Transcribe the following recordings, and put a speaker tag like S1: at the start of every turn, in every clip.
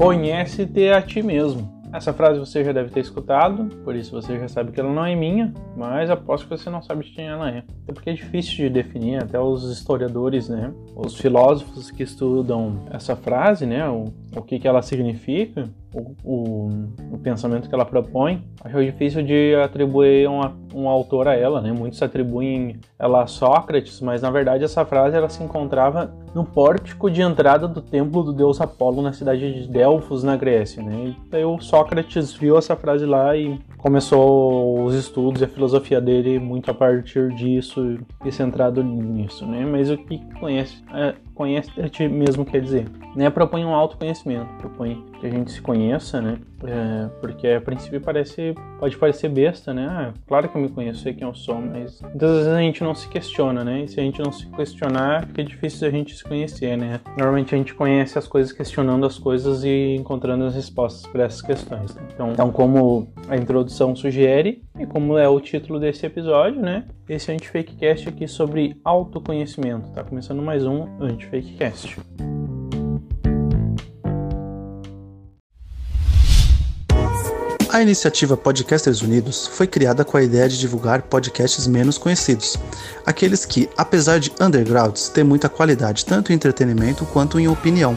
S1: conhece-te a ti mesmo. Essa frase você já deve ter escutado, por isso você já sabe que ela não é minha, mas aposto que você não sabe de quem ela é. Até porque é difícil de definir, até os historiadores, né, os filósofos que estudam essa frase, né, o, o que, que ela significa, o, o, o, pensamento que ela propõe, acho difícil de atribuir um, um autor a ela, né? Muitos atribuem ela a Sócrates, mas na verdade essa frase ela se encontrava no pórtico de entrada do templo do deus Apolo na cidade de Delfos, na Grécia, né? E o Sócrates viu essa frase lá e começou os estudos e a filosofia dele muito a partir disso e centrado nisso, né? Mas o que conhece, é, conhece a ti mesmo quer dizer, né? Propõe um autoconhecimento, propõe que a gente se conheça, né? É, porque a princípio parece, pode parecer besta, né? Ah, claro que eu me conheço, sei quem eu sou, mas muitas vezes a gente não se questiona, né? E se a gente não se questionar, fica difícil a gente se conhecer, né? Normalmente a gente conhece as coisas questionando as coisas e encontrando as respostas para essas questões. Né? Então, então, como a introdução sugere e como é o título desse episódio, né? Esse é Antifakecast aqui sobre autoconhecimento. Tá começando mais um Antifakecast.
S2: A iniciativa Podcasters Unidos foi criada com a ideia de divulgar podcasts menos conhecidos, aqueles que, apesar de undergrounds, têm muita qualidade tanto em entretenimento quanto em opinião.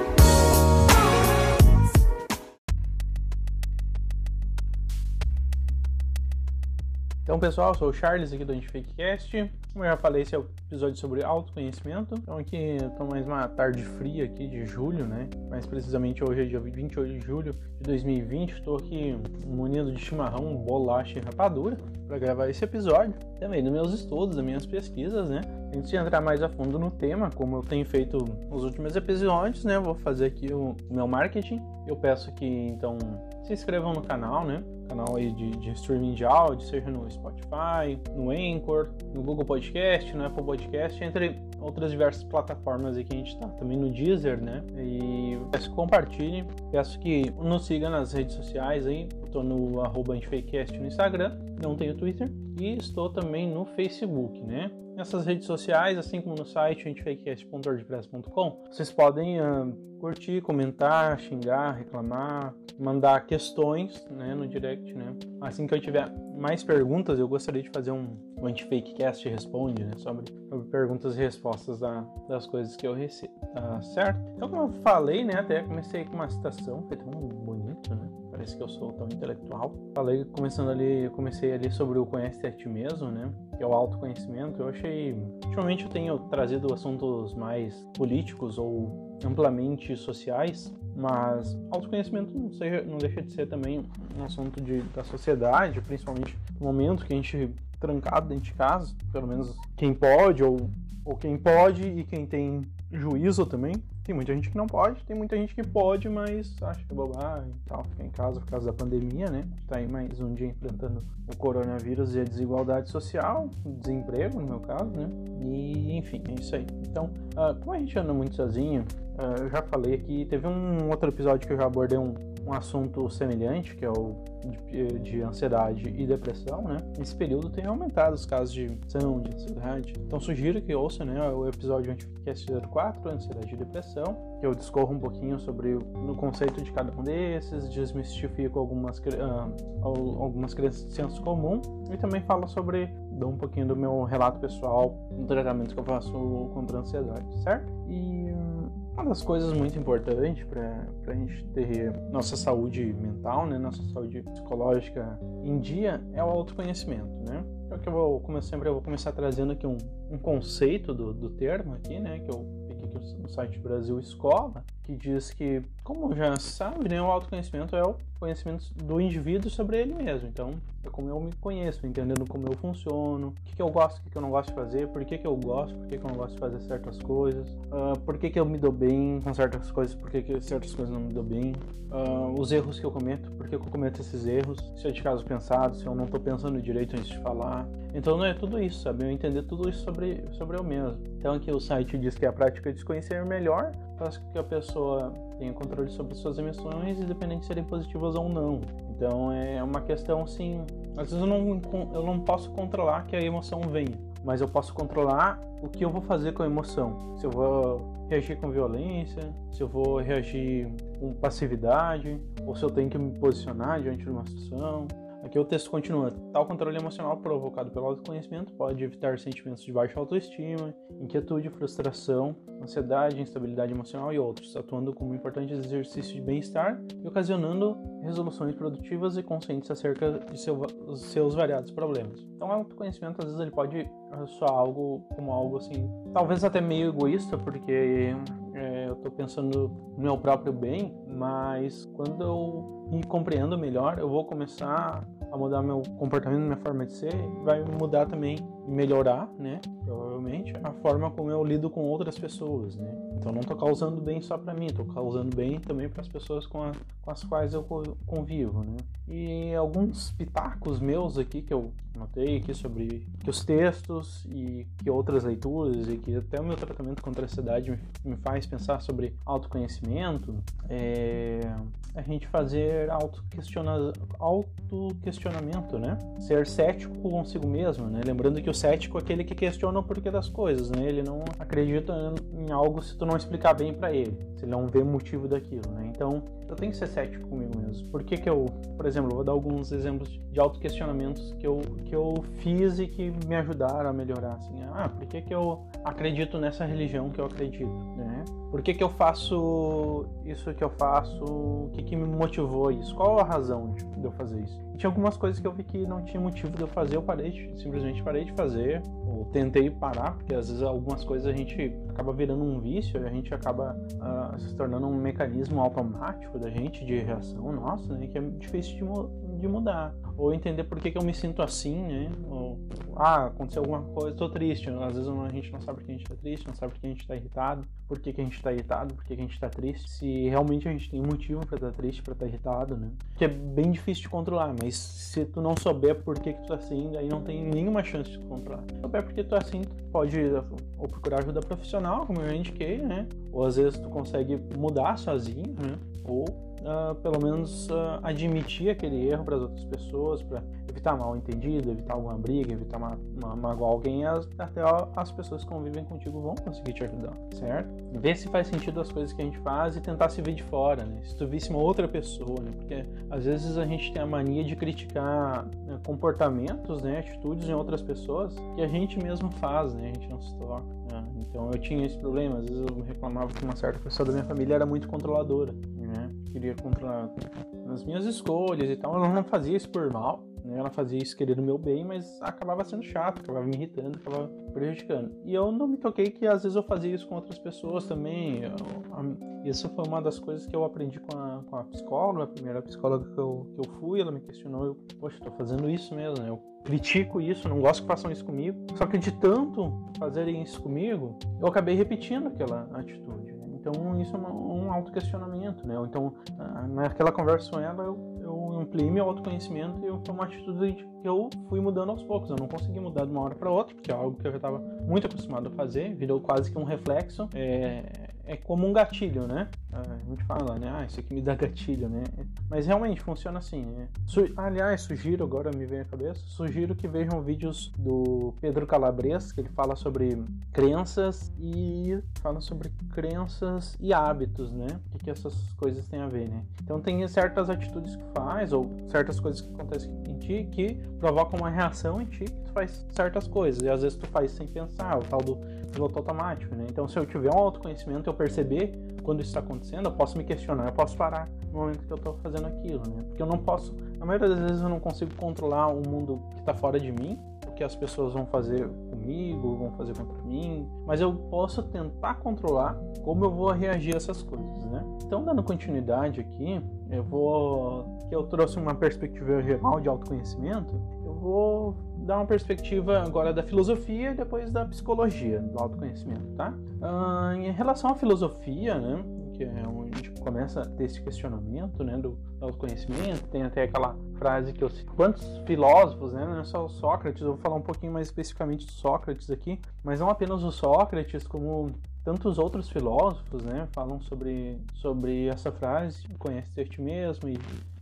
S1: Então, pessoal, sou o Charles aqui do Antifakecast. Como eu já falei, esse é o episódio sobre autoconhecimento. Então, aqui estou mais uma tarde fria aqui de julho, né? Mais precisamente hoje é dia 28 de julho de 2020. Estou aqui munido de chimarrão, bolacha e rapadura para gravar esse episódio. Também dos meus estudos, das minhas pesquisas, né? Antes de entrar mais a fundo no tema, como eu tenho feito nos últimos episódios, né? Vou fazer aqui o meu marketing. Eu peço que, então, se inscrevam no canal, né? Canal aí de, de, streaming de áudio, seja no Spotify, no Anchor, no Google Podcast, no Apple Podcast, entre outras diversas plataformas aí que a gente está. Também no Deezer, né? E peço que compartilhem, peço que nos siga nas redes sociais aí. Estou no arroba no Instagram, não tenho Twitter. E estou também no Facebook, né? Nessas redes sociais, assim como no site antifakecast.wordpress.com, vocês podem uh, curtir, comentar, xingar, reclamar, mandar questões né, no direct. Né? Assim que eu tiver mais perguntas, eu gostaria de fazer um, Antifakecast Responde né, sobre, sobre, perguntas e respostas da, das coisas que eu recebo. Tá certo? Então, como eu falei, né, até comecei com uma citação, foi tão bonito, né? Parece que eu sou tão intelectual. Falei, começando ali, eu comecei ali sobre o conhece a ti mesmo, né? Que é o autoconhecimento. Eu achei, ultimamente eu tenho trazido assuntos mais políticos ou amplamente sociais, mas autoconhecimento não, seja, não deixa de ser também um assunto de, da sociedade, principalmente no momento que a gente trancado dentro de casa, pelo menos quem pode ou, ou quem pode e quem tem juízo também tem muita gente que não pode, tem muita gente que pode, mas acha que é bobagem e tal, ficar em casa por causa da pandemia, né? Tá aí mais um dia enfrentando o coronavírus e a desigualdade social, desemprego no meu caso, né? E enfim, é isso aí. Então, uh, como a gente anda muito sozinho, uh, eu já falei aqui, teve um outro episódio que eu já abordei um, um assunto semelhante, que é o de, de, ansiedade e depressão, né? Nesse período tem aumentado os casos de depressão, de ansiedade. Então sugiro que ouça, né, o episódio Anticast 04, Ansiedade e Depressão, que eu discorro um pouquinho sobre o conceito de cada um desses, desmistifico algumas, uh, algumas crenças de senso comum e também falo sobre, dou um pouquinho do meu relato pessoal no tratamento que eu faço contra a ansiedade, certo? E uma das coisas muito importantes para a gente ter nossa saúde mental, né, nossa saúde psicológica em dia é o autoconhecimento, né? É o que eu vou, como sempre, eu vou começar trazendo aqui um, um conceito do, do termo aqui, né, que eu peguei aqui no site Brasil Escola, que diz que, como já sabe, né, o autoconhecimento é o conhecimento do indivíduo sobre ele mesmo. Então, é como eu me conheço, entendendo como eu funciono, o que, que eu gosto, o que, que eu não gosto de fazer, por que, que eu gosto, por que, que eu não gosto de fazer certas coisas, uh, por que, que eu me dou bem com certas coisas, por que, que certas coisas não me dou bem, uh, os erros que eu cometo, por que, que eu cometo esses erros, se é de caso pensado, se eu não estou pensando direito antes de falar. Então, não é tudo isso, sabe? Eu entender tudo isso sobre, sobre eu mesmo. Então, aqui o site diz que a prática de se conhecer melhor faz com que a pessoa tenho controle sobre suas emoções, independente de serem positivas ou não. Então é uma questão assim, às vezes eu não, eu não posso controlar que a emoção venha, mas eu posso controlar o que eu vou fazer com a emoção. Se eu vou reagir com violência, se eu vou reagir com passividade, ou se eu tenho que me posicionar diante de uma situação, Aqui o texto continua. Tal controle emocional provocado pelo autoconhecimento pode evitar sentimentos de baixa autoestima, inquietude, frustração, ansiedade, instabilidade emocional e outros, atuando como um importante exercício de bem-estar e ocasionando resoluções produtivas e conscientes acerca de seu, seus variados problemas. Então, o autoconhecimento às vezes ele pode soar algo como algo assim, talvez até meio egoísta, porque é, eu estou pensando no meu próprio bem, mas quando eu me compreendo melhor, eu vou começar a mudar meu comportamento, minha forma de ser, vai mudar também e melhorar, né? Provavelmente a forma como eu lido com outras pessoas, né? Então não estou causando bem só para mim, estou causando bem também para as pessoas com, a, com, as quais eu convivo, né? E alguns pitacos meus aqui que eu notei aqui sobre que os textos e que outras leituras e que até o meu tratamento contra a ansiedade me, faz pensar sobre autoconhecimento é a gente fazer autoquestiona, autoquestionamento, né? Ser cético consigo mesmo, né? Lembrando que o cético é aquele que questiona o porquê das coisas, né? Ele não acredita em algo se tu não explicar bem para ele, se ele não vê motivo daquilo, né? Então, eu tenho que ser cético comigo mesmo. Por que que eu, por exemplo, vou dar alguns exemplos de autoquestionamentos que eu, que eu fiz e que me ajudaram a melhorar, assim. Ah, por que que eu acredito nessa religião que eu acredito, né? Por que que eu faço isso que eu faço? O que que me motivou isso? Qual a razão de, eu fazer isso? Tinha algumas coisas que eu vi que não tinha motivo de eu fazer, eu parei, de, simplesmente parei de fazer, tentei parar, porque às vezes algumas coisas a gente acaba virando um vício, a gente acaba uh, se tornando um mecanismo automático da gente de reação nossa, né, que é difícil de, de mudar. Ou entender por que, que eu me sinto assim, né? Ou, ah, aconteceu alguma coisa, tô triste. Às vezes a gente não sabe por que a gente tá triste, não sabe por que a gente tá irritado, por que, que a gente tá irritado, por que, que a gente tá triste. Se realmente a gente tem motivo para estar tá triste, para estar tá irritado, né? Que é bem difícil de controlar, mas se tu não souber por que, que tu tá assim, aí não tem nenhuma chance de controlar. Se souber por que tu tá assim, tu pode ou procurar ajuda profissional, como eu indiquei, né? Ou às vezes tu consegue mudar sozinho, né? Ou uh, pelo menos uh, admitir aquele erro para as outras pessoas, para evitar mal entendido, evitar alguma briga, evitar ma ma magoar alguém, as, até as pessoas que convivem contigo vão conseguir te ajudar, certo? Ver se faz sentido as coisas que a gente faz e tentar se ver de fora, né? Se tu visse uma outra pessoa, né? Porque às vezes a gente tem a mania de criticar né, comportamentos, né, atitudes em outras pessoas que a gente mesmo faz, né? A gente não se toca. Né? Então eu tinha esse problema, às vezes eu reclamava que uma certa pessoa da minha família era muito controladora, né? Queria controlar as minhas escolhas e tal. Ela não fazia isso por mal, né? Ela fazia isso querendo meu bem, mas acabava sendo chato, acabava me irritando, acabava prejudicando. E eu não me toquei que às vezes eu fazia isso com outras pessoas também. Eu, isso foi uma das coisas que eu aprendi com a, com a psicóloga, a primeira psicóloga que eu, que eu fui, ela me questionou, eu, poxa, tô fazendo isso mesmo, né? Eu critico isso, não gosto que façam isso comigo. Só que de tanto fazerem isso comigo, eu acabei repetindo aquela atitude. Né? Então isso é um, um autoquestionamento, né? Então naquela conversa com ela eu ampliei meu autoconhecimento e foi uma atitude que eu fui mudando aos poucos. Eu não consegui mudar de uma hora para outra, porque é algo que eu já estava muito acostumado a fazer, virou quase que um reflexo. É, é como um gatilho, né? A gente fala, né? Ah, isso aqui me dá gatilho, né? Mas realmente funciona assim. Né? Su Aliás, sugiro, agora me vem a cabeça, sugiro que vejam vídeos do Pedro Calabres, que ele fala sobre crenças e fala sobre crenças e hábitos, né? O que, que essas coisas têm a ver, né? Então tem certas atitudes que faz, ou certas coisas que acontecem em ti que provocam uma reação em ti que tu faz certas coisas. E às vezes tu faz sem pensar, o tal do piloto automático, né? Então se eu tiver um autoconhecimento, eu perceber quando isso está acontecendo, eu posso me questionar, eu posso parar no momento que eu estou fazendo aquilo, né? Porque eu não posso, na maioria das vezes eu não consigo controlar o mundo que está fora de mim, o que as pessoas vão fazer comigo, vão fazer contra mim, mas eu posso tentar controlar como eu vou reagir a essas coisas, né? Então, dando continuidade aqui, eu vou que eu trouxe uma perspectiva geral de autoconhecimento, eu vou dar uma perspectiva agora da filosofia e depois da psicologia do autoconhecimento, tá? Ah, em relação à filosofia, né, que é onde a gente começa a ter esse questionamento, né, do, autoconhecimento, tem até aquela frase que eu cito. Quantos filósofos, né, não é só o Sócrates, eu vou falar um pouquinho mais especificamente de Sócrates aqui, mas não apenas o Sócrates, como tantos outros filósofos, né, falam sobre, sobre essa frase, conhece a ti mesmo e,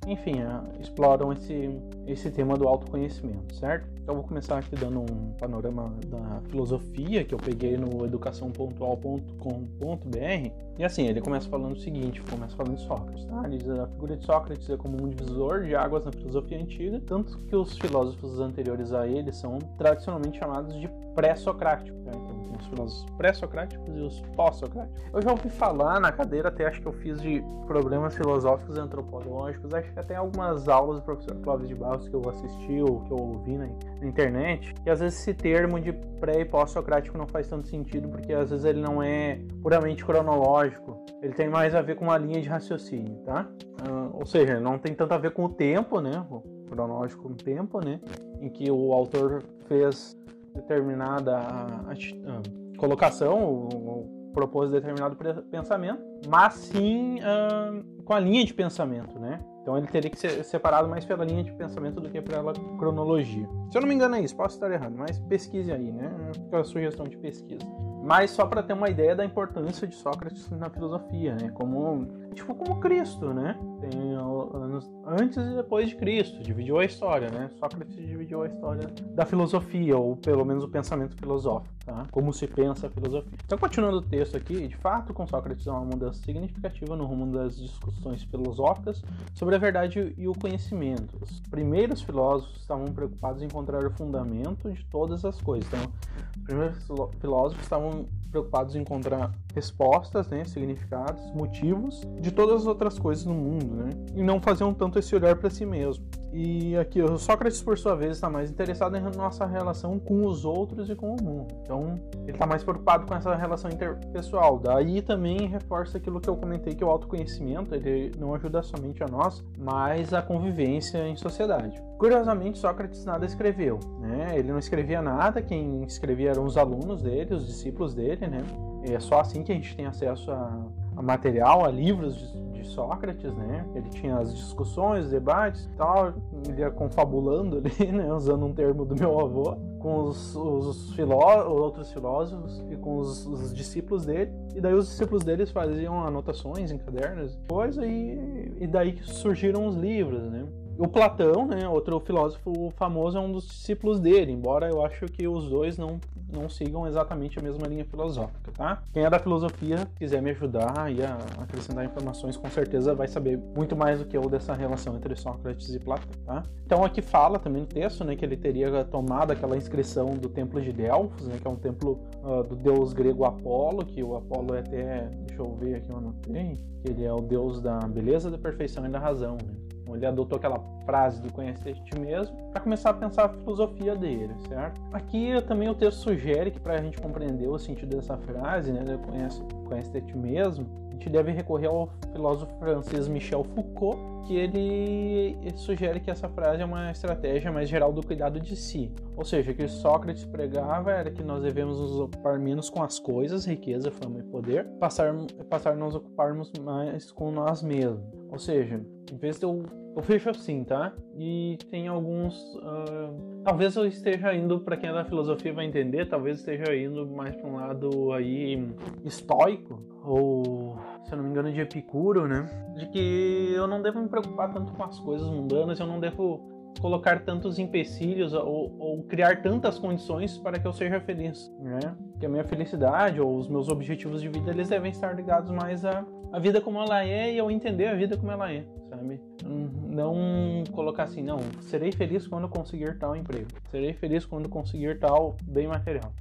S1: enfim, é, exploram esse, esse tema do autoconhecimento, certo? Então vou começar aqui dando um panorama da filosofia que eu peguei no educaçãopontual.com.br e assim, ele começa falando o seguinte, começa falando de Sócrates, tá? Ele diz, a figura de Sócrates é como um divisor de águas na filosofia antiga, tanto que os filósofos anteriores a ele são tradicionalmente chamados de pré-socráticos, tá? Então os filósofos pré-socráticos e os pós-socráticos. Eu já ouvi falar na cadeira, até acho que eu fiz de problemas filosóficos e antropológicos, acho que até algumas aulas do professor Clóvis de Barros que eu assisti ou que eu ouvi na, na internet, e às vezes esse termo de pré e pós-socrático não faz tanto sentido, porque às vezes ele não é puramente cronológico, ele tem mais a ver com uma linha de raciocínio, tá? Uh, ou seja, não tem tanto a ver com o tempo, né? O cronológico com o tempo, né? Em que o autor fez determinada uh, colocação, ou, propôs determinado pensamento, mas sim uh, com a linha de pensamento, né? Então ele teria que ser separado mais pela linha de pensamento do que pela cronologia. Se eu não me engano é isso, posso estar errado, mas pesquise aí, né? Fica a sugestão de pesquisa. Mas só para ter uma ideia da importância de Sócrates na filosofia, né? Como tipo como Cristo, né? Tem anos antes e depois de Cristo, dividiu a história, né? Sócrates dividiu a história da filosofia ou pelo menos o pensamento filosófico, tá? Como se pensa a filosofia. Então continuando o texto aqui, de fato, com Sócrates há uma mudança significativa no rumo das discussões filosóficas sobre a verdade e o conhecimento. Os primeiros filósofos estavam preocupados em encontrar o fundamento de todas as coisas. Então, os primeiros filósofos estavam preocupados em encontrar respostas, né, significados, motivos de todas as outras coisas no mundo, né, e não faziam tanto esse olhar para si mesmo. E aqui o Sócrates, por sua vez, está mais interessado em nossa relação com os outros e com o mundo. Então, ele está mais preocupado com essa relação interpessoal. Daí também reforça aquilo que eu comentei que o autoconhecimento ele não ajuda somente a nós, mas a convivência em sociedade. Curiosamente, Sócrates nada escreveu, né? Ele não escrevia nada. Quem escrevia eram os alunos dele, os discípulos dele, né? É só assim que a gente tem acesso a, a material, a livros de, de, Sócrates, né? Ele tinha as discussões, debates e tal, ele ia confabulando ali, né? Usando um termo do meu avô, com os, os filó outros filósofos e com os, os, discípulos dele. E daí os discípulos deles faziam anotações em cadernos, coisa, e, e daí que surgiram os livros, né? O Platão, né, outro filósofo famoso, é um dos discípulos dele, embora eu acho que os dois não, não sigam exatamente a mesma linha filosófica, tá? Quem é da filosofia, quiser me ajudar e acrescentar informações, com certeza vai saber muito mais do que eu dessa relação entre Sócrates e Platão, tá? Então aqui fala também no texto, né, que ele teria tomado aquela inscrição do templo de Delfos, né, que é um templo uh, do deus grego Apolo, que o Apolo é até, deixa eu ver aqui, eu anotei, que ele é o deus da beleza, da perfeição e da razão, né? Ele adotou aquela frase do conhecer ti mesmo para começar a pensar a filosofia dele, certo? Aqui também o texto sugere que para a gente compreender o sentido dessa frase, né, conhece, conhece ti mesmo, gente deve recorrer ao filósofo francês Michel Foucault, que ele, sugere que essa frase é uma estratégia mais geral do cuidado de si. Ou seja, que Sócrates pregava era que nós devemos nos ocupar menos com as coisas, riqueza, fama e poder, passar, passar nos ocuparmos mais com nós mesmos. Ou seja, em vez de eu eu fecho assim, tá? E tem alguns. Uh, talvez eu esteja indo, para quem é da filosofia vai entender, talvez esteja indo mais para um lado aí estoico, ou se eu não me engano, de Epicuro, né? De que eu não devo me preocupar tanto com as coisas mundanas, eu não devo colocar tantos empecilhos ou, ou, criar tantas condições para que eu seja feliz, né? Que a minha felicidade ou os meus objetivos de vida eles devem estar ligados mais à, à vida como ela é e eu entender a vida como ela é, sabe? Não colocar assim, não, serei feliz quando conseguir tal emprego, serei feliz quando conseguir tal bem material.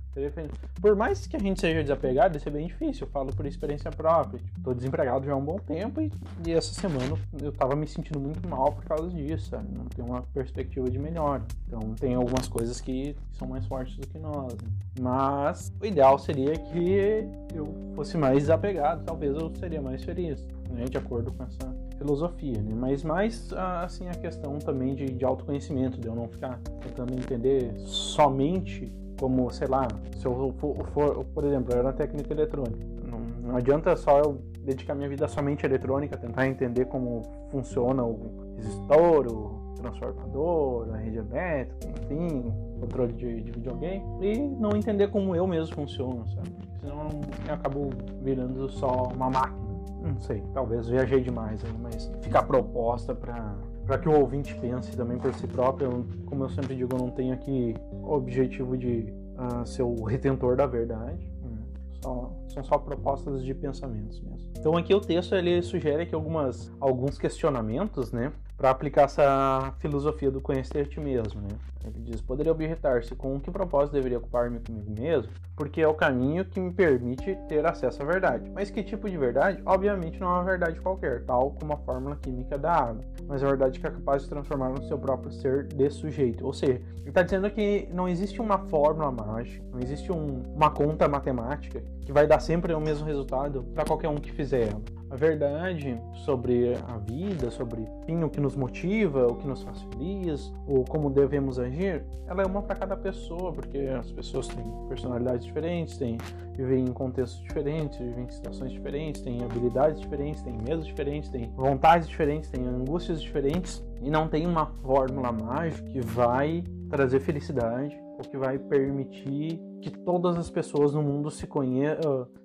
S1: Por mais que a gente seja desapegado, isso é bem difícil. Eu falo por experiência própria. Tipo, tô desempregado já há um bom tempo e, e, essa semana eu tava me sentindo muito mal por causa disso, sabe? Não tem uma perspectiva de melhora. Então tem algumas coisas que são mais fortes do que nós. Né? Mas o ideal seria que eu fosse mais desapegado. Talvez eu seria mais feliz, né? De acordo com essa filosofia, né? Mas mais assim a questão também de, de autoconhecimento, de eu não ficar tentando entender somente como, sei lá, se eu for, for por exemplo, eu era técnica eletrônica. Não, não adianta só eu dedicar minha vida somente à eletrônica, tentar entender como funciona o resistor, o transformador, a rede elétrica, enfim, controle de, de videogame, e não entender como eu mesmo funciono, sabe? senão eu acabo virando só uma máquina. Não sei, talvez viajei demais aí, mas fica a proposta para para que o ouvinte pense também por si próprio. Como eu sempre digo, eu não tenho aqui o objetivo de uh, ser o retentor da verdade. Hum, só, são só propostas de pensamentos mesmo. Então aqui o texto ele sugere que algumas alguns questionamentos, né, para aplicar essa filosofia do conhecer a ti mesmo, né? Ele diz: Poderia objetar-se com que propósito deveria ocupar-me comigo mesmo, porque é o caminho que me permite ter acesso à verdade. Mas que tipo de verdade? Obviamente não é uma verdade qualquer, tal como a fórmula química da água, mas a verdade que é capaz de transformar no seu próprio ser de sujeito. Ou seja, ele está dizendo que não existe uma fórmula mágica, não existe um, uma conta matemática que vai dar sempre o mesmo resultado para qualquer um que fizer ela a verdade sobre a vida, sobre enfim, o que nos motiva, o que nos faz feliz, ou como devemos agir, ela é uma para cada pessoa, porque as pessoas têm personalidades diferentes, têm, vivem em contextos diferentes, vivem em situações diferentes, têm habilidades diferentes, têm medos diferentes, têm vontades diferentes, têm angústias diferentes, e não tem uma fórmula mágica que vai trazer felicidade ou que vai permitir que todas as pessoas no mundo se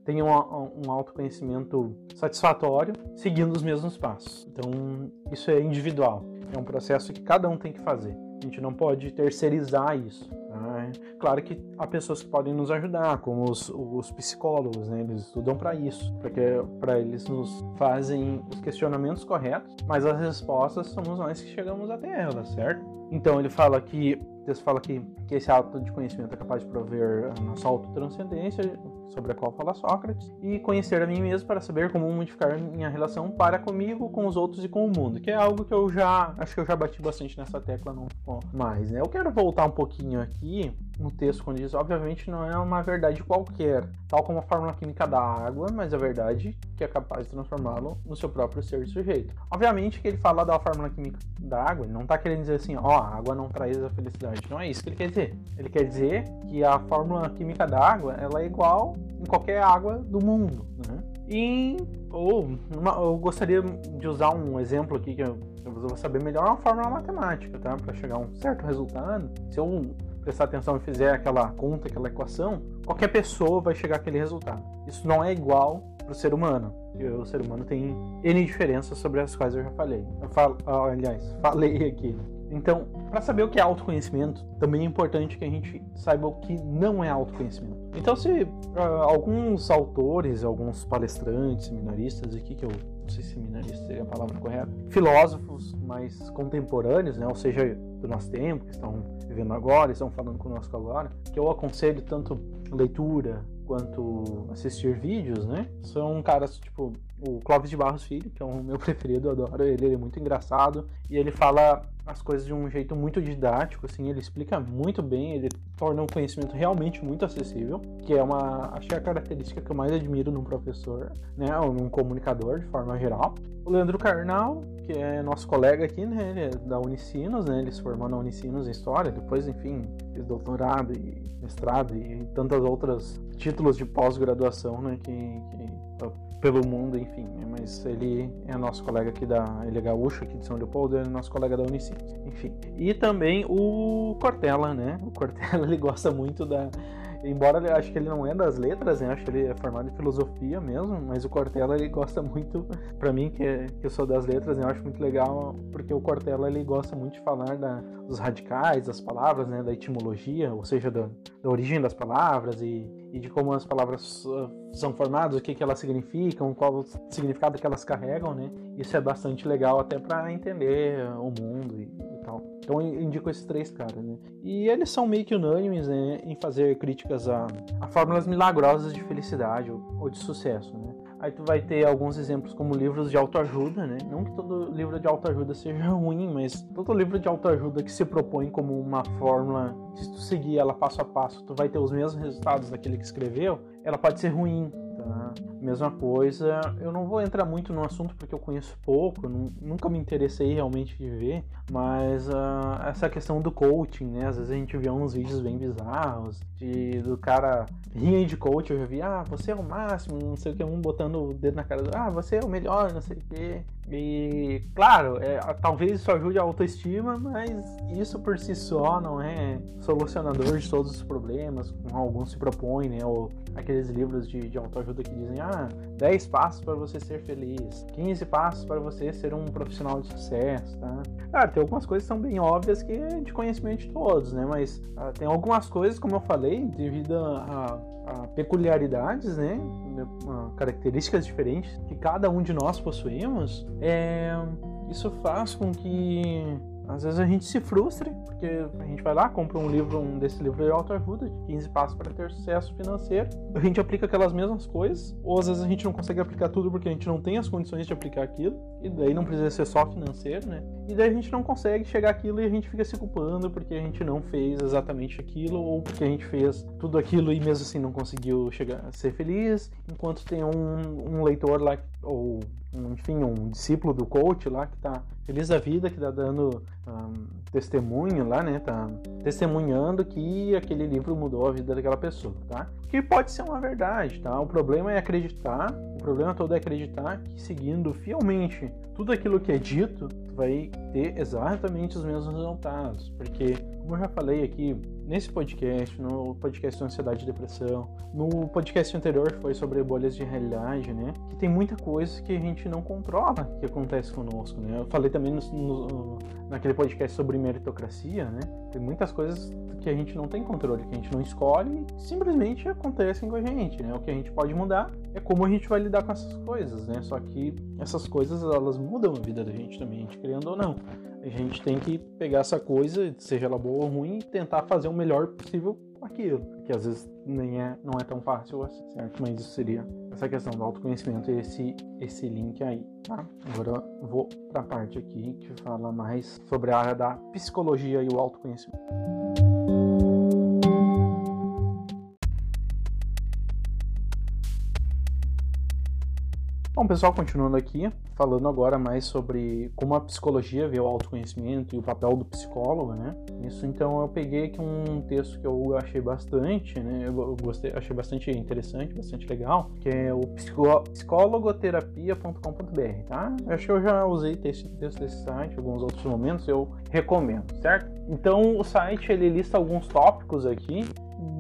S1: tenham um autoconhecimento satisfatório, seguindo os mesmos passos. Então, isso é individual, é um processo que cada um tem que fazer. A gente não pode terceirizar isso. Claro que há pessoas que podem nos ajudar, como os, os psicólogos, né? eles estudam para isso, porque para eles nos fazem os questionamentos corretos, mas as respostas somos nós que chegamos até elas, certo? Então ele fala que Deus fala que, que esse ato de conhecimento é capaz de prover a nossa autotranscendência, sobre a qual fala Sócrates, e conhecer a mim mesmo para saber como modificar minha relação para comigo, com os outros e com o mundo, que é algo que eu já acho que eu já bati bastante nessa tecla não mais, né? Eu quero voltar um pouquinho aqui no texto quando diz, obviamente não é uma verdade qualquer, tal como a fórmula química da água, mas a verdade que é capaz de transformá-lo no seu próprio ser sujeito. Obviamente que ele fala da fórmula química da água, ele não está querendo dizer assim, ó, oh, a água não traz a felicidade. Não é isso que ele quer dizer. Ele quer dizer que a fórmula química da água, ela é igual em qualquer água do mundo, né? E ou uma, eu gostaria de usar um exemplo aqui que eu, eu vou saber melhor uma fórmula matemática, tá? Para chegar a um certo resultado. Se eu prestar atenção e fizer aquela conta, aquela equação, qualquer pessoa vai chegar àquele resultado. Isso não é igual para o ser humano. E o ser humano tem N diferenças sobre as quais eu já falei. Eu falo, aliás, falei aqui. Então, para saber o que é autoconhecimento, também é importante que a gente saiba o que não é autoconhecimento. Então, se uh, alguns autores, alguns palestrantes, seminaristas aqui, que eu não sei se seminarista seria a palavra correta, filósofos mais contemporâneos, né, ou seja, do nosso tempo, que estão vivendo agora, estão falando conosco agora, que eu aconselho tanto leitura quanto assistir vídeos, né? São caras tipo o Clóvis de Barros Filho, que é o meu preferido, eu adoro ele, ele é muito engraçado e ele fala as coisas de um jeito muito didático, assim, ele explica muito bem, ele torna o um conhecimento realmente muito acessível, que é uma, acho que é a característica que eu mais admiro num professor, né, ou num comunicador de forma geral. O Leandro Carnal, que é nosso colega aqui, né, ele é da Unicinos, né, ele se formou na Unicinos em História, depois, enfim, fez doutorado e mestrado e tantas outras títulos de pós-graduação, né, que, que pelo mundo, enfim. Né? Mas ele é nosso colega aqui da. Ele é gaúcho aqui de São Leopoldo, ele é nosso colega da Unicinos. Enfim. E também o Cortella, né? O Cortella ele gosta muito da. Embora eu acho que ele não é das letras, né? Acho que ele é formado em filosofia mesmo, mas o Cortella ele gosta muito, para mim que, é, que eu sou das letras, né? eu acho muito legal porque o Cortella ele gosta muito de falar da, dos radicais, das palavras, né? Da etimologia, ou seja, da, da origem das palavras e, e de como as palavras uh, são formadas, o que, que elas significam, qual o significado que elas carregam, né? Isso é bastante legal até para entender o mundo e. Então eu indico esses três caras, né? E eles são meio que unânimes né, em fazer críticas a, a fórmulas milagrosas de felicidade ou, ou de sucesso, né? Aí tu vai ter alguns exemplos como livros de autoajuda, né? Não que todo livro de autoajuda seja ruim, mas todo livro de autoajuda que se propõe como uma fórmula, se tu seguir ela passo a passo, tu vai ter os mesmos resultados daquele que escreveu, ela pode ser ruim, tá? Mesma coisa, eu não vou entrar muito no assunto porque eu conheço pouco, nunca me interessei realmente de ver, mas uh, essa questão do coaching, né? Às vezes a gente vê uns vídeos bem bizarros de, do cara rinha de coach, eu já vi, ah, você é o máximo, não sei o que, um botando o dedo na cara, do, ah, você é o melhor, não sei o que. E, claro, é, talvez isso ajude a autoestima, mas isso por si só não é solucionador de todos os problemas, como alguns se propõem, né? Ou aqueles livros de, de autoajuda que dizem, ah, 10 passos para você ser feliz, 15 passos para você ser um profissional de sucesso, tá? Claro, tem algumas coisas que são bem óbvias que é de conhecimento de todos, né? Mas ah, tem algumas coisas, como eu falei, devido a, a peculiaridades, né? Características diferentes que cada um de nós possuímos, é, isso faz com que às vezes a gente se frustre, porque a gente vai lá, compra um livro, um desse livro de autoajuda, de 15 passos para ter sucesso financeiro, a gente aplica aquelas mesmas coisas, ou às vezes a gente não consegue aplicar tudo porque a gente não tem as condições de aplicar aquilo, e daí não precisa ser só financeiro, né? E daí a gente não consegue chegar aquilo e a gente fica se culpando porque a gente não fez exatamente aquilo, ou porque a gente fez tudo aquilo e mesmo assim não conseguiu chegar a ser feliz, enquanto tem um, um leitor lá, ou enfim, um discípulo do coach lá que tá feliz da vida, que tá dando um, testemunho lá, né? Tá testemunhando que aquele livro mudou a vida daquela pessoa, tá? Que pode ser uma verdade, tá? O problema é acreditar, o problema todo é acreditar que seguindo fielmente tudo aquilo que é dito, vai ter exatamente os mesmos resultados, porque como eu já falei aqui nesse podcast, no podcast de ansiedade e depressão, no podcast anterior foi sobre bolhas de realidade, né? Que tem muita coisa que a gente não controla que acontece conosco, né? Eu falei também no, no, naquele podcast sobre meritocracia, né? Tem muitas coisas que a gente não tem controle, que a gente não escolhe, simplesmente acontecem com a gente, né? O que a gente pode mudar é como a gente vai lidar com essas coisas, né? Só que essas coisas elas mudam a vida da gente também, a gente querendo ou não. A gente tem que pegar essa coisa, seja ela boa ou ruim, e tentar fazer o melhor possível com aquilo. Que às vezes nem é, não é tão fácil assim, certo? Mas isso seria essa questão do autoconhecimento e esse, esse link aí, tá? Agora eu vou para a parte aqui que fala mais sobre a área da psicologia e o autoconhecimento. Bom, pessoal, continuando aqui, falando agora mais sobre como a psicologia vê o autoconhecimento e o papel do psicólogo, né? Isso, então, eu peguei aqui um texto que eu achei bastante, né? Eu gostei, achei bastante interessante, bastante legal, que é o psicologoterapia.com.br, tá? Eu acho que eu já usei esse texto desse site em alguns outros momentos, eu recomendo, certo? Então, o site, ele lista alguns tópicos aqui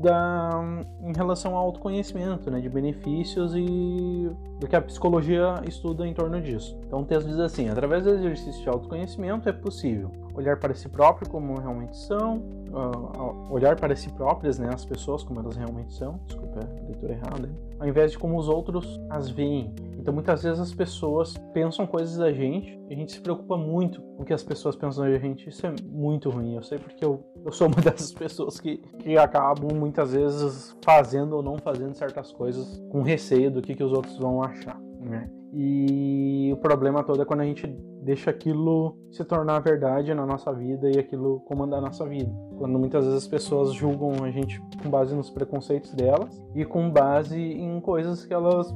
S1: da, em relação ao autoconhecimento, né, de benefícios e do que a psicologia estuda em torno disso. Então o texto diz assim: através do exercício de autoconhecimento é possível olhar para si próprio como realmente são, uh, olhar para si próprias, né, as pessoas como elas realmente são, desculpa leitura errada, ao invés de como os outros as veem. Então muitas vezes as pessoas pensam coisas da gente e a gente se preocupa muito com o que as pessoas pensam da gente. Isso é muito ruim. Eu sei porque eu, eu sou uma dessas pessoas que, que acabam muitas vezes fazendo ou não fazendo certas coisas com receio do que, que os outros vão achar. Né? E o problema todo é quando a gente deixa aquilo se tornar verdade na nossa vida e aquilo comandar a nossa vida. Quando muitas vezes as pessoas julgam a gente com base nos preconceitos delas e com base em coisas que elas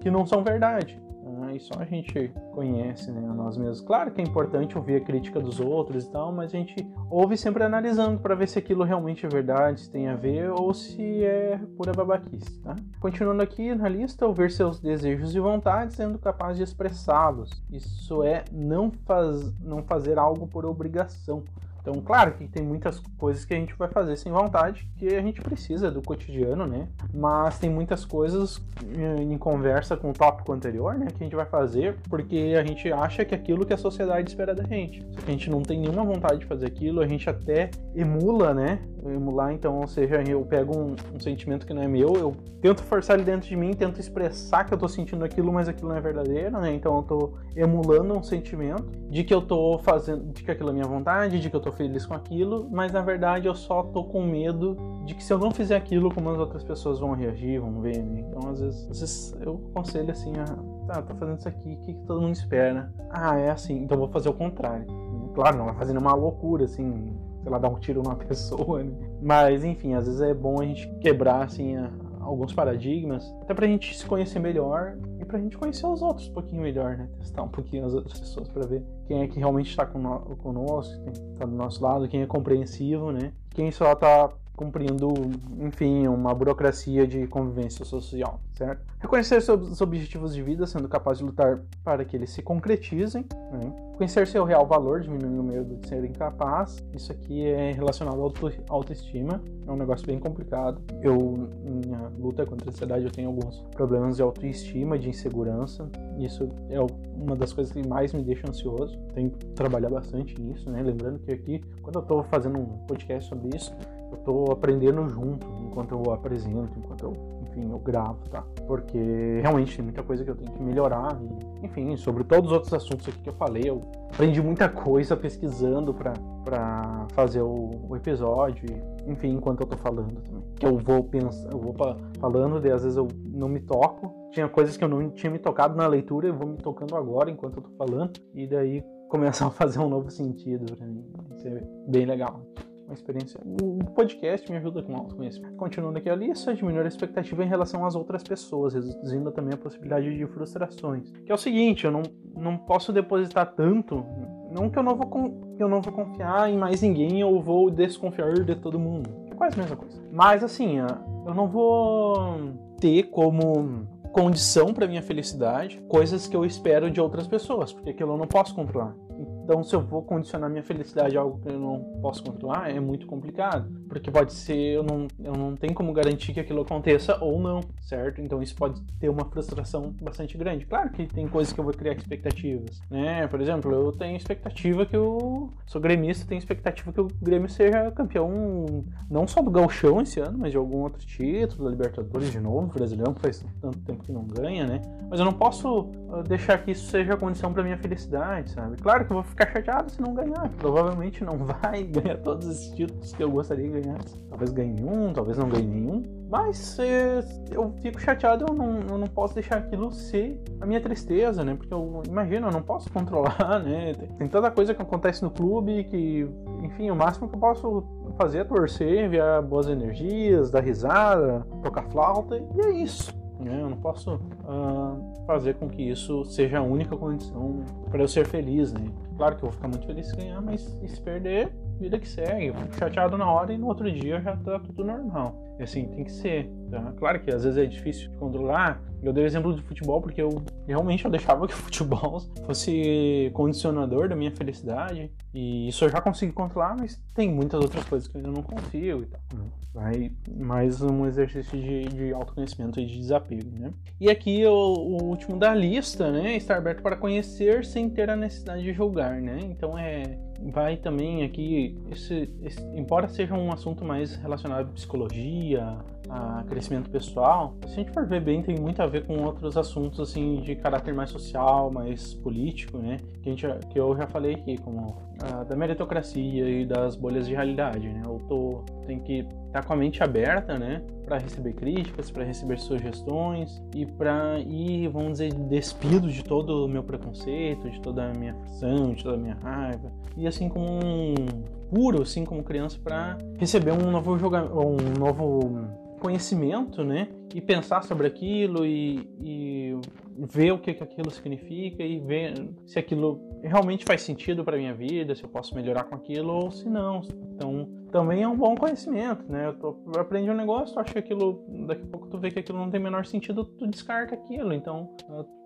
S1: que não são verdade e só a gente conhece né, nós mesmos. Claro que é importante ouvir a crítica dos outros e tal, mas a gente ouve sempre analisando para ver se aquilo realmente é verdade, se tem a ver ou se é pura babaquice. Tá? Continuando aqui na lista, ouvir seus desejos e vontades sendo capaz de expressá-los. Isso é não, faz, não fazer algo por obrigação. Então, claro que tem muitas coisas que a gente vai fazer sem vontade, que a gente precisa do cotidiano, né? Mas tem muitas coisas eh, em conversa com o tópico anterior, né? Que a gente vai fazer porque a gente acha que é aquilo que a sociedade espera da gente. Só que a gente não tem nenhuma vontade de fazer aquilo, a gente até emula, né? Emular, então, ou seja, eu pego um, um sentimento que não é meu, eu tento forçar ele dentro de mim, tento expressar que eu tô sentindo aquilo, mas aquilo não é verdadeiro, né? Então eu tô emulando um sentimento de que eu tô fazendo, de que aquilo é minha vontade, de que eu tô feliz com aquilo, mas na verdade eu só tô com medo de que se eu não fizer aquilo, como as outras pessoas vão reagir, vão ver, né? Então, às vezes, às vezes eu aconselho assim, ah, tá, tô fazendo isso aqui, o que, que todo mundo espera? Ah, é assim, então vou fazer o contrário. Claro, não vai fazendo uma loucura, assim, sei lá, dar um tiro numa pessoa, né? Mas, enfim, às vezes é bom a gente quebrar, assim, a, alguns paradigmas, até pra gente se conhecer melhor pra gente conhecer os outros um pouquinho melhor, né? Testar um pouquinho as outras pessoas para ver quem é que realmente está conosco, quem tá do nosso lado, quem é compreensivo, né? Quem só tá cumprindo, enfim, uma burocracia de convivência social, certo? Reconhecer seus objetivos de vida, sendo capaz de lutar para que eles se concretizem, né? Conhecer seu real valor, diminuindo o medo de ser incapaz. Isso aqui é relacionado à autoestima. É um negócio bem complicado. Eu, minha luta contra a ansiedade, eu tenho alguns problemas de autoestima, de insegurança. Isso é uma das coisas que mais me deixa ansioso. Tenho que trabalhar bastante nisso, né? Lembrando que aqui, quando eu estou fazendo um podcast sobre isso, eu estou aprendendo junto, enquanto eu apresento, enquanto eu enfim, eu gravo, tá? Porque realmente tem muita coisa que eu tenho que melhorar. E, enfim, sobre todos os outros assuntos aqui que eu falei, eu aprendi muita coisa pesquisando para fazer o, o, episódio. Enfim, enquanto eu tô falando também. Que eu vou pensando, eu vou falando, e às vezes eu não me toco. Tinha coisas que eu não tinha me tocado na leitura, eu vou me tocando agora enquanto eu tô falando. E daí começar a fazer um novo sentido para mim. Isso é bem legal uma experiência. O podcast me ajuda com autoconhecimento. Continuando aqui, a lista diminuir a expectativa em relação às outras pessoas, reduzindo também a possibilidade de frustrações. Que é o seguinte, eu não, não posso depositar tanto, não que eu não vou eu não vou confiar em mais ninguém ou vou desconfiar de todo mundo. É quase a mesma coisa. Mas assim, eu não vou ter como condição para minha felicidade coisas que eu espero de outras pessoas, porque aquilo eu não posso controlar. Então, se eu vou condicionar minha felicidade a algo que eu não posso controlar, é muito complicado. Porque pode ser, eu não, eu não tenho como garantir que aquilo aconteça ou não, certo? Então, isso pode ter uma frustração bastante grande. Claro que tem coisas que eu vou criar expectativas, né? Por exemplo, eu tenho expectativa que eu sou gremista, tenho expectativa que o Grêmio seja campeão não só do Gauchão esse ano, mas de algum outro título, da Libertadores de novo, Brasileirão, que faz tanto tempo que não ganha, né? Mas eu não posso ah, deixar que isso seja a condição para minha felicidade, sabe? Claro que eu vou ficar chateado se não ganhar. Provavelmente não vai ganhar todos esses títulos que eu gostaria de ganhar. Talvez ganhe um, talvez não ganhe nenhum. Mas eu fico chateado, eu não, eu não posso deixar aquilo ser a minha tristeza, né? Porque eu imagino, eu não posso controlar, né? Tem, tem tanta coisa que acontece no clube que, enfim, o máximo que eu posso fazer é torcer, enviar boas energias, dar risada, tocar flauta, e é isso. Né? Eu não posso uh, fazer com que isso seja a única condição para eu ser feliz, né? Claro que eu vou ficar muito feliz se ganhar, mas se perder, vida que segue. Eu fico chateado na hora e no outro dia já tá tudo normal. E assim, tem que ser. Tá? Claro que às vezes é difícil de controlar. Eu dei o exemplo de futebol porque eu realmente eu deixava que o futebol fosse condicionador da minha felicidade. E isso eu já consegui controlar, mas tem muitas outras coisas que eu ainda não consigo e tal. Vai mais um exercício de, de autoconhecimento e de desapego, né? E aqui o, o, último da lista, né? Estar aberto para conhecer sem ter a necessidade de julgar, né? Então é vai também aqui, esse, esse, embora seja um assunto mais relacionado à psicologia, a crescimento pessoal, se a gente for ver bem, tem muito a ver com outros assuntos assim de caráter mais social, mais político, né? Que, a gente, que eu já falei aqui, como a, da meritocracia e das bolhas de realidade, né? Eu tô, tem que estar tá com a mente aberta, né? Para receber críticas, para receber sugestões e para ir, vamos dizer, despido de todo o meu preconceito, de toda a minha frustração, de toda a minha raiva. E assim como um puro, assim como criança, para receber um novo joga um novo conhecimento, né? E pensar sobre aquilo e, e ver o que, que aquilo significa e ver se aquilo realmente faz sentido para minha vida, se eu posso melhorar com aquilo ou se não. Então, também é um bom conhecimento, né? Eu, tô, eu aprendi um negócio, tu acha que aquilo, daqui a pouco tu vê que aquilo não tem menor sentido, tu descarta aquilo. Então,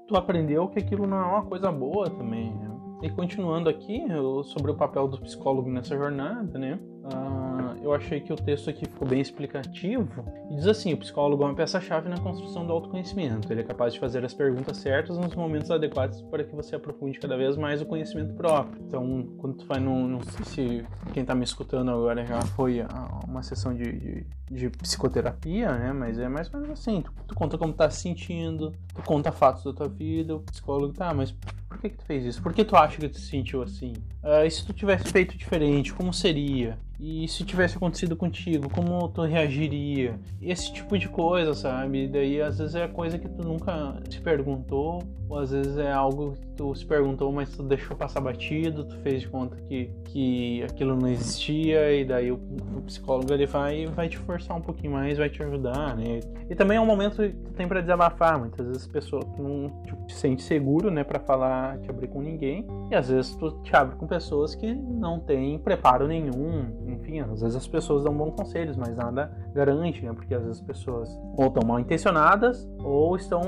S1: tu aprendeu que aquilo não é uma coisa boa também. Né? E continuando aqui sobre o papel do psicólogo nessa jornada, né? Uh, eu achei que o texto aqui ficou bem explicativo. E diz assim: o psicólogo é uma peça-chave na construção do autoconhecimento. Ele é capaz de fazer as perguntas certas nos momentos adequados para que você aprofunde cada vez mais o conhecimento próprio. Então, quando tu vai no. Não sei se quem está me escutando agora já foi a uma sessão de, de, de, psicoterapia, né? Mas é mais ou menos assim: tu, tu conta como tá se sentindo, tu conta fatos da tua vida, o psicólogo tá, mas por que, que tu fez isso? Por que tu acha que tu se sentiu assim? Uh, e se tu tivesse feito diferente, como seria? E se tivesse acontecido contigo, como tu reagiria? Esse tipo de coisa, sabe? Daí às vezes é coisa que tu nunca se perguntou, ou às vezes é algo que tu se perguntou, mas tu deixou passar batido, tu fez de conta que, que aquilo não existia, e daí o, o psicólogo ele vai vai te forçar um pouquinho mais, vai te ajudar, né? E também é um momento que tu tem para desabafar. Muitas vezes a pessoa tu não tipo, te sente seguro, né, para falar, te abrir com ninguém, e às vezes tu te abre com pessoas que não têm preparo nenhum enfim, às vezes as pessoas dão bons conselhos, mas nada garante, né? Porque às vezes as pessoas ou estão mal intencionadas ou estão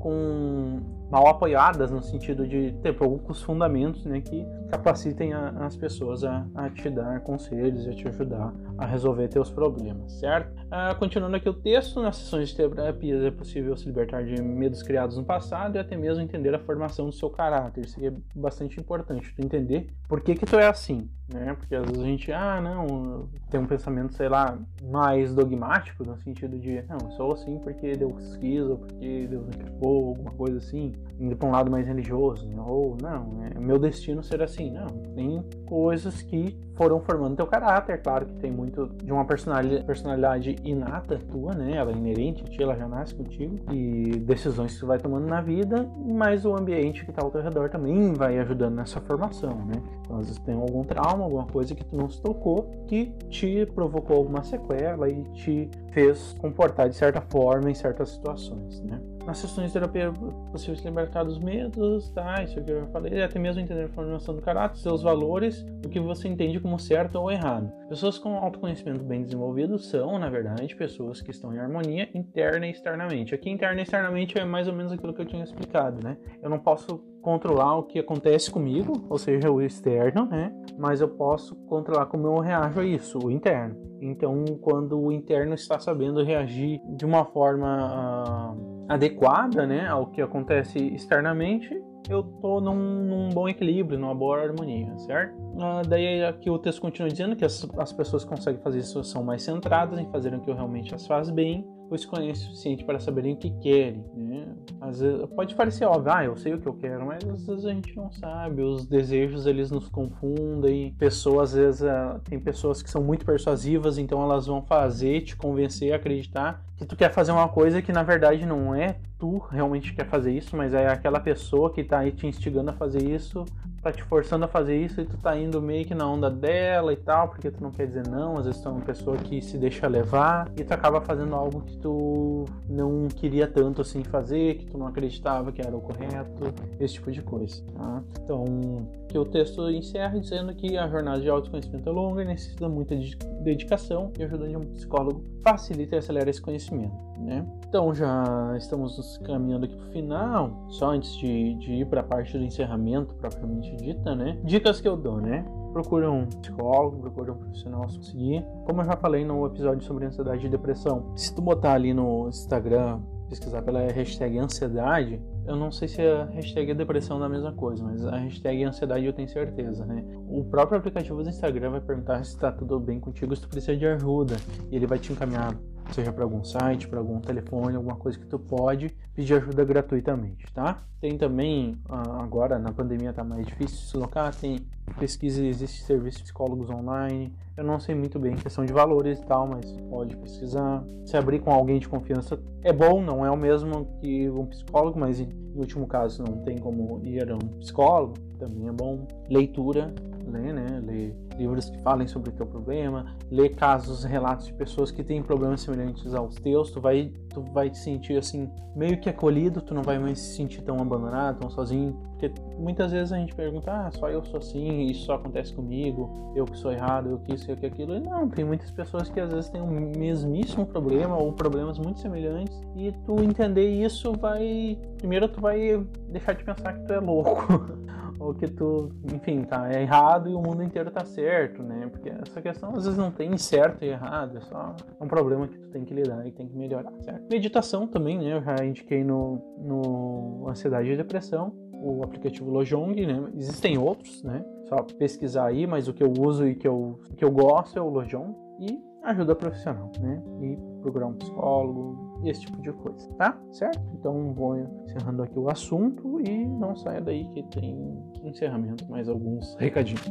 S1: com mal apoiadas no sentido de ter poucos fundamentos, né? Que capacitem a, as pessoas a, a, te dar conselhos e a te ajudar a resolver teus problemas, certo? Ah, continuando aqui o texto, nas sessões de terapias é possível se libertar de medos criados no passado e até mesmo entender a formação do seu caráter. Isso é bastante importante, tu entender por que que tu é assim, né? Porque às vezes a gente, ah, não, tem um pensamento, sei lá, mais dogmático, no sentido de, não, sou assim porque Deus quis, ou porque Deus me criou, alguma coisa assim, indo para um lado mais religioso, né? ou não, é meu destino ser assim. Não, tem coisas que foram formando teu caráter, claro que tem muito de uma personalidade, inata tua, né? Ela é inerente a ti, ela já nasce contigo, e decisões que tu vai tomando na vida, mas o ambiente que está ao teu redor também vai ajudando nessa formação, né? Então, às vezes tem algum trauma, alguma coisa que tu não se tocou, que te provocou alguma sequela e te fez comportar de certa forma em certas situações, né? Nas sessões de terapia é possível se libertar dos medos, tá? Isso que eu já falei, até mesmo entender a formação do caráter, seus valores, o que você entende como certo ou errado. Pessoas com autoconhecimento bem desenvolvido são, na verdade, pessoas que estão em harmonia interna e externamente. Aqui interna e externamente é mais ou menos aquilo que eu tinha explicado, né? Eu não posso controlar o que acontece comigo, ou seja, o externo, né? Mas eu posso controlar como eu reajo a isso, o interno. Então, quando o interno está sabendo reagir de uma forma uh, adequada, né, ao que acontece externamente, eu tô num, num, bom equilíbrio, numa boa harmonia, certo? Uh, daí aqui o texto continua dizendo que as, as pessoas que conseguem fazer isso são mais centradas em fazer o que realmente as faz bem, pois conhecem o suficiente para saberem o que querem, né? Às vezes, pode parecer óbvio, ah, eu sei o que eu quero, mas às vezes a gente não sabe, os desejos eles nos confundem, pessoas, às vezes, uh, tem pessoas que são muito persuasivas, então elas vão fazer, te convencer acreditar que tu quer fazer uma coisa que na verdade não é tu realmente quer fazer isso, mas é aquela pessoa que tá aí te instigando a fazer isso tá te forçando a fazer isso e tu tá indo meio que na onda dela e tal, porque tu não quer dizer não, às vezes tu é uma pessoa que se deixa levar e tu acaba fazendo algo que tu não queria tanto assim fazer, que tu não acreditava que era o correto, esse tipo de coisa, tá? Então, que o texto encerra dizendo que a jornada de autoconhecimento é longa e necessita muita dedicação e a ajuda de um psicólogo facilita e acelera esse conhecimento, né? Então, já estamos caminhando aqui pro final, só antes de, de ir para a parte do encerramento propriamente dita, né? Dicas que eu dou, né? Procure um psicólogo, procure um profissional se conseguir. Como eu já falei no episódio sobre ansiedade e depressão, se tu botar ali no Instagram, pesquisar pela hashtag ansiedade, eu não sei se a hashtag depressão é a mesma coisa, mas a hashtag ansiedade eu tenho certeza, né? O próprio aplicativo do Instagram vai perguntar se está tudo bem contigo, se tu precisa de ajuda, e ele vai te encaminhar seja para algum site, para algum telefone, alguma coisa que tu pode pedir ajuda gratuitamente, tá? Tem também, ah, agora na pandemia tá mais difícil se locar, tem pesquisa, existe serviço psicólogos online, eu não sei muito bem questão de valores e tal, mas pode pesquisar, se abrir com alguém de confiança é bom, não é o mesmo que um psicólogo, mas em último caso não tem como ir a um psicólogo, também é bom. Leitura, ler, né? Ler livros que falem sobre o teu problema, ler casos, relatos de pessoas que têm problemas semelhantes aos teus, tu vai, tu vai te sentir assim, meio que acolhido, tu não vai mais se sentir tão abandonado, tão sozinho, porque muitas vezes a gente pergunta, ah, só eu sou assim, isso só acontece comigo, eu que sou errado, eu que isso, eu que aquilo, e não, tem muitas pessoas que às vezes têm o mesmíssimo problema ou problemas muito semelhantes, e tu entender isso vai, primeiro tu vai deixar de pensar que tu é louco, ou que tu, enfim, tá errado e o mundo inteiro tá certo, né? Porque essa questão às vezes não tem certo e errado, é só um problema que tu tem que lidar e tem que melhorar, certo? Meditação também, né? Eu já indiquei no, no Ansiedade e Depressão, o aplicativo Lojong, né? Existem outros, né? Só pesquisar aí, mas o que eu uso e que eu, que eu gosto é o Lojong e ajuda profissional, né? E procurar um psicólogo, esse tipo de coisa, tá? Certo? Então vou encerrando aqui o assunto e não saia daí que tem encerramento, mais alguns recadinhos.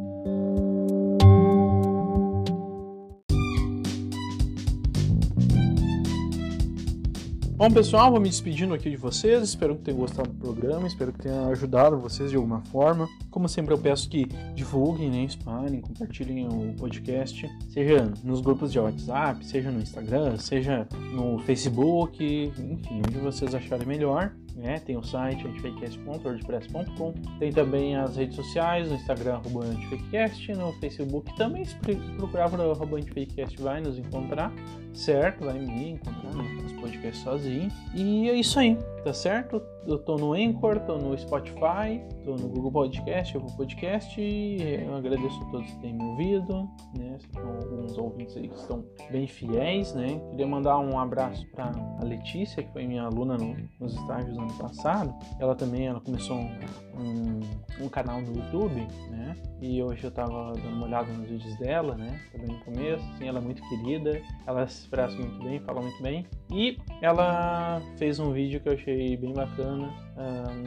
S1: Bom, pessoal, vou me despedindo aqui de vocês. Espero que tenham gostado do programa, espero que tenha ajudado vocês de alguma forma. Como sempre, eu peço que divulguem, né, espalhem, compartilhem o podcast, seja nos grupos de WhatsApp, seja no Instagram, seja no Facebook, enfim, onde vocês acharem melhor. né? Tem o site antifakecast.wordpress.com. Tem também as redes sociais, no Instagram arroba antifakecast, no Facebook também se procurar por arroba antifakecast vai nos encontrar, certo? Vai me encontrar nos podcasts sozinho. E é isso aí, tá certo? Eu tô no Anchor, tô no Spotify, tô no Google Podcast, Google Podcast. Eu agradeço a todos que têm me ouvido, né? Alguns ouvintes aí que estão bem fiéis, né? Queria mandar um abraço para a Letícia, que foi minha aluna no, nos estágios ano passado. Ela também ela começou um, um, um, canal no YouTube, né? E hoje eu tava dando uma olhada nos vídeos dela, né? Também no começo, assim, ela é muito querida, ela se expressa muito bem, fala muito bem. E ela fez um vídeo que eu achei bem bacana,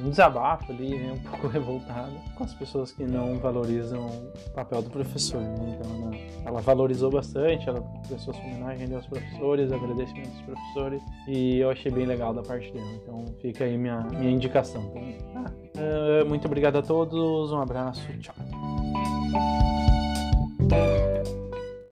S1: um desabafo ali, né? Um pouco revoltado com as pessoas que não valorizam o papel do professor, né? Então ela, ela valorizou bastante, ela prestou sua homenagem aos professores, agradecimento aos professores, e eu achei bem legal da parte dela. Então fica aí minha, minha indicação. Ah, uh, muito obrigado a todos, um abraço, tchau.